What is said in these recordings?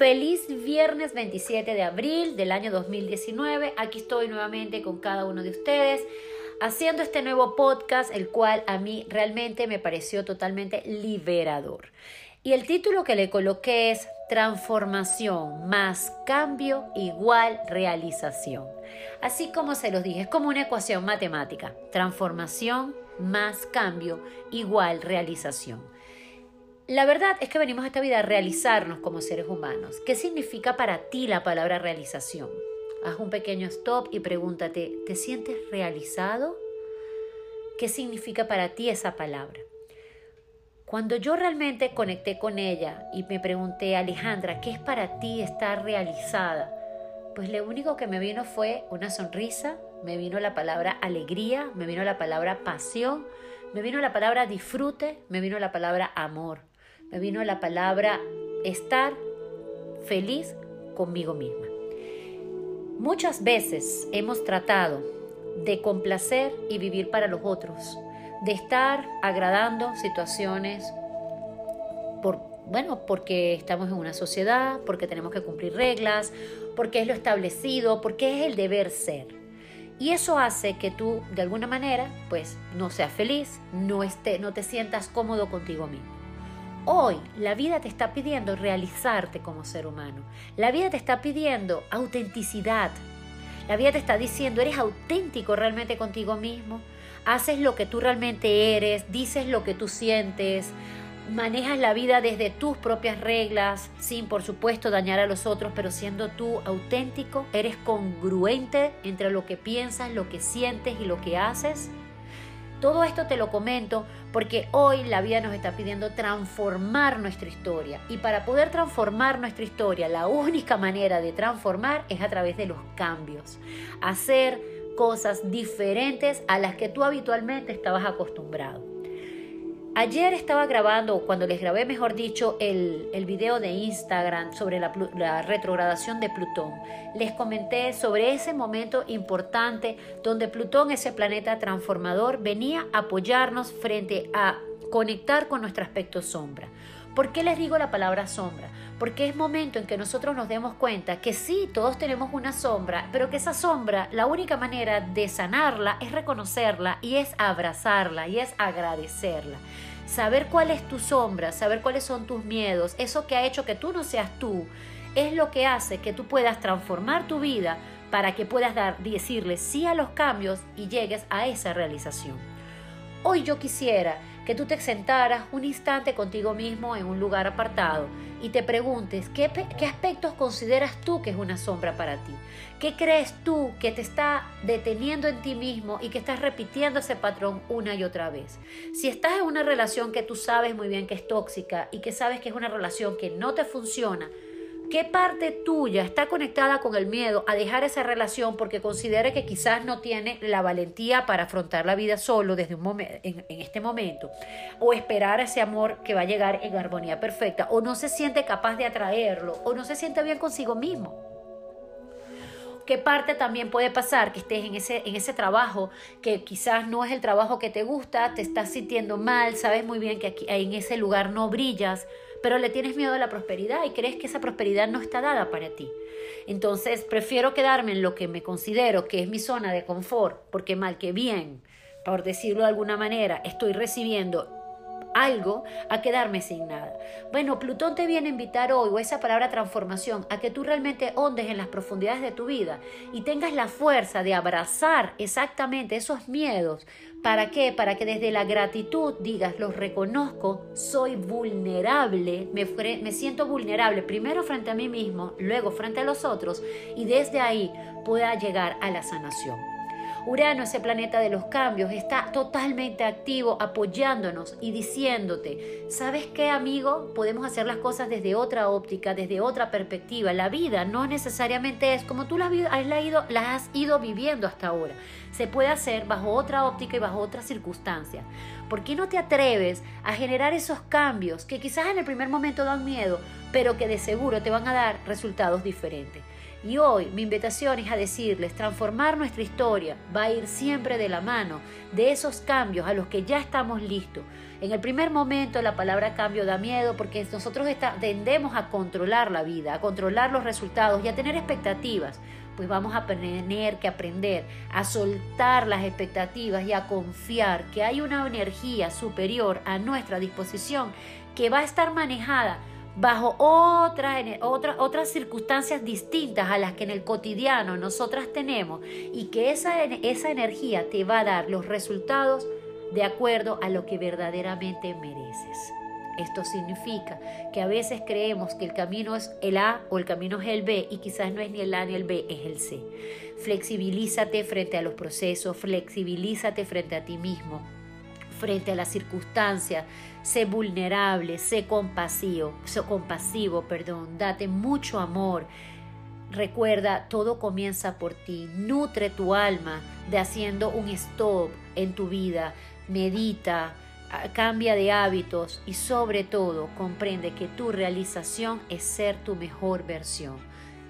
Feliz viernes 27 de abril del año 2019. Aquí estoy nuevamente con cada uno de ustedes haciendo este nuevo podcast, el cual a mí realmente me pareció totalmente liberador. Y el título que le coloqué es Transformación más cambio igual realización. Así como se los dije, es como una ecuación matemática. Transformación más cambio igual realización. La verdad es que venimos a esta vida a realizarnos como seres humanos. ¿Qué significa para ti la palabra realización? Haz un pequeño stop y pregúntate, ¿te sientes realizado? ¿Qué significa para ti esa palabra? Cuando yo realmente conecté con ella y me pregunté, Alejandra, ¿qué es para ti estar realizada? Pues lo único que me vino fue una sonrisa, me vino la palabra alegría, me vino la palabra pasión, me vino la palabra disfrute, me vino la palabra amor, me vino la palabra estar feliz conmigo misma. Muchas veces hemos tratado de complacer y vivir para los otros, de estar agradando situaciones por, bueno, porque estamos en una sociedad, porque tenemos que cumplir reglas, porque es lo establecido, porque es el deber ser. Y eso hace que tú, de alguna manera, pues no seas feliz, no, esté, no te sientas cómodo contigo mismo. Hoy la vida te está pidiendo realizarte como ser humano. La vida te está pidiendo autenticidad. La vida te está diciendo, eres auténtico realmente contigo mismo haces lo que tú realmente eres, dices lo que tú sientes, manejas la vida desde tus propias reglas, sin por supuesto dañar a los otros, pero siendo tú auténtico, eres congruente entre lo que piensas, lo que sientes y lo que haces. Todo esto te lo comento porque hoy la vida nos está pidiendo transformar nuestra historia y para poder transformar nuestra historia la única manera de transformar es a través de los cambios. Hacer cosas diferentes a las que tú habitualmente estabas acostumbrado. Ayer estaba grabando, cuando les grabé, mejor dicho, el, el video de Instagram sobre la, retrogradación de Plutón, les comenté sobre ese momento importante donde Plutón, ese planeta transformador, venía a apoyarnos frente a conectar con nuestro aspecto sombra. ¿Por qué les digo la palabra sombra? Porque es momento en que nosotros nos demos cuenta que sí, todos tenemos una sombra, pero que esa sombra, la única manera de sanarla es reconocerla y es abrazarla y es agradecerla. Saber cuál es tu sombra, saber cuáles son tus miedos, eso que ha hecho que tú no seas tú, es lo que hace que tú puedas transformar tu vida para que puedas dar, decirle sí a los cambios y llegues a esa realización. Hoy yo quisiera que tú te sentaras un instante contigo mismo en un lugar apartado y te preguntes ¿qué, qué aspectos consideras tú que es una sombra para ti. ¿Qué crees tú que te está deteniendo en ti mismo y que estás repitiendo ese patrón una y otra vez? Si estás en una relación que tú sabes muy bien que es tóxica y que sabes que es una relación que no te funciona, ¿Qué parte tuya está conectada con el miedo a dejar esa relación porque considera que quizás no tiene la valentía para afrontar la vida solo desde un en, en este momento? O esperar ese amor que va a llegar en armonía perfecta. O no se siente capaz de atraerlo. O no se siente bien consigo mismo. ¿Qué parte también puede pasar? Que estés en ese, en ese trabajo que quizás no es el trabajo que te gusta, te estás sintiendo mal, sabes muy bien que aquí, en ese lugar no brillas pero le tienes miedo a la prosperidad y crees que esa prosperidad no está dada para ti. Entonces, prefiero quedarme en lo que me considero que es mi zona de confort, porque mal que bien, por decirlo de alguna manera, estoy recibiendo algo a quedarme sin nada. Bueno, Plutón te viene a invitar hoy, o esa palabra transformación, a que tú realmente hondes en las profundidades de tu vida y tengas la fuerza de abrazar exactamente esos miedos. ¿Para qué? Para que desde la gratitud digas, los reconozco, soy vulnerable, me, me siento vulnerable primero frente a mí mismo, luego frente a los otros y desde ahí pueda llegar a la sanación. Urano, ese planeta de los cambios, está totalmente activo apoyándonos y diciéndote, ¿sabes qué amigo? Podemos hacer las cosas desde otra óptica, desde otra perspectiva. La vida no necesariamente es como tú las has ido, has ido viviendo hasta ahora. Se puede hacer bajo otra óptica y bajo otras circunstancias. ¿Por qué no te atreves a generar esos cambios que quizás en el primer momento dan miedo, pero que de seguro te van a dar resultados diferentes? Y hoy mi invitación es a decirles, transformar nuestra historia va a ir siempre de la mano de esos cambios a los que ya estamos listos. En el primer momento la palabra cambio da miedo porque nosotros tendemos a controlar la vida, a controlar los resultados y a tener expectativas. Pues vamos a tener que aprender a soltar las expectativas y a confiar que hay una energía superior a nuestra disposición que va a estar manejada bajo otras, otras, otras circunstancias distintas a las que en el cotidiano nosotras tenemos y que esa, esa energía te va a dar los resultados de acuerdo a lo que verdaderamente mereces. Esto significa que a veces creemos que el camino es el A o el camino es el B y quizás no es ni el A ni el B, es el C. Flexibilízate frente a los procesos, flexibilízate frente a ti mismo, frente a las circunstancias, sé vulnerable, sé compasivo, sé compasivo, perdón, date mucho amor. Recuerda, todo comienza por ti. Nutre tu alma de haciendo un stop en tu vida. Medita, cambia de hábitos y sobre todo comprende que tu realización es ser tu mejor versión.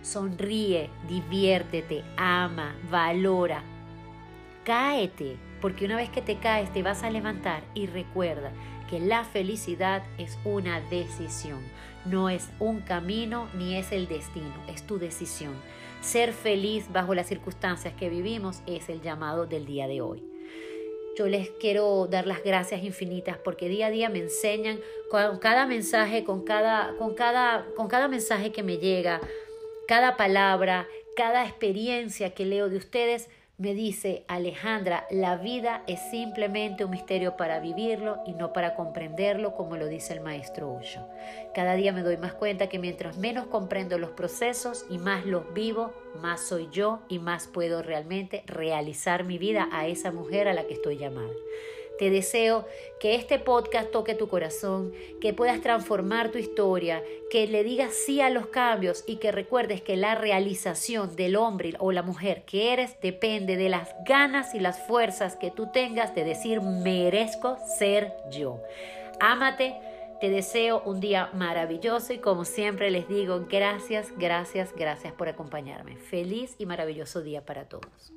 Sonríe, diviértete, ama, valora. Cáete, porque una vez que te caes te vas a levantar y recuerda que la felicidad es una decisión, no es un camino ni es el destino, es tu decisión. Ser feliz bajo las circunstancias que vivimos es el llamado del día de hoy. Yo les quiero dar las gracias infinitas porque día a día me enseñan con cada mensaje, con cada, con cada, con cada mensaje que me llega, cada palabra, cada experiencia que leo de ustedes, me dice Alejandra, la vida es simplemente un misterio para vivirlo y no para comprenderlo, como lo dice el maestro Osho. Cada día me doy más cuenta que mientras menos comprendo los procesos y más los vivo, más soy yo y más puedo realmente realizar mi vida a esa mujer a la que estoy llamada. Te deseo que este podcast toque tu corazón, que puedas transformar tu historia, que le digas sí a los cambios y que recuerdes que la realización del hombre o la mujer que eres depende de las ganas y las fuerzas que tú tengas de decir merezco ser yo. Ámate. Te deseo un día maravilloso y como siempre les digo, gracias, gracias, gracias por acompañarme. Feliz y maravilloso día para todos.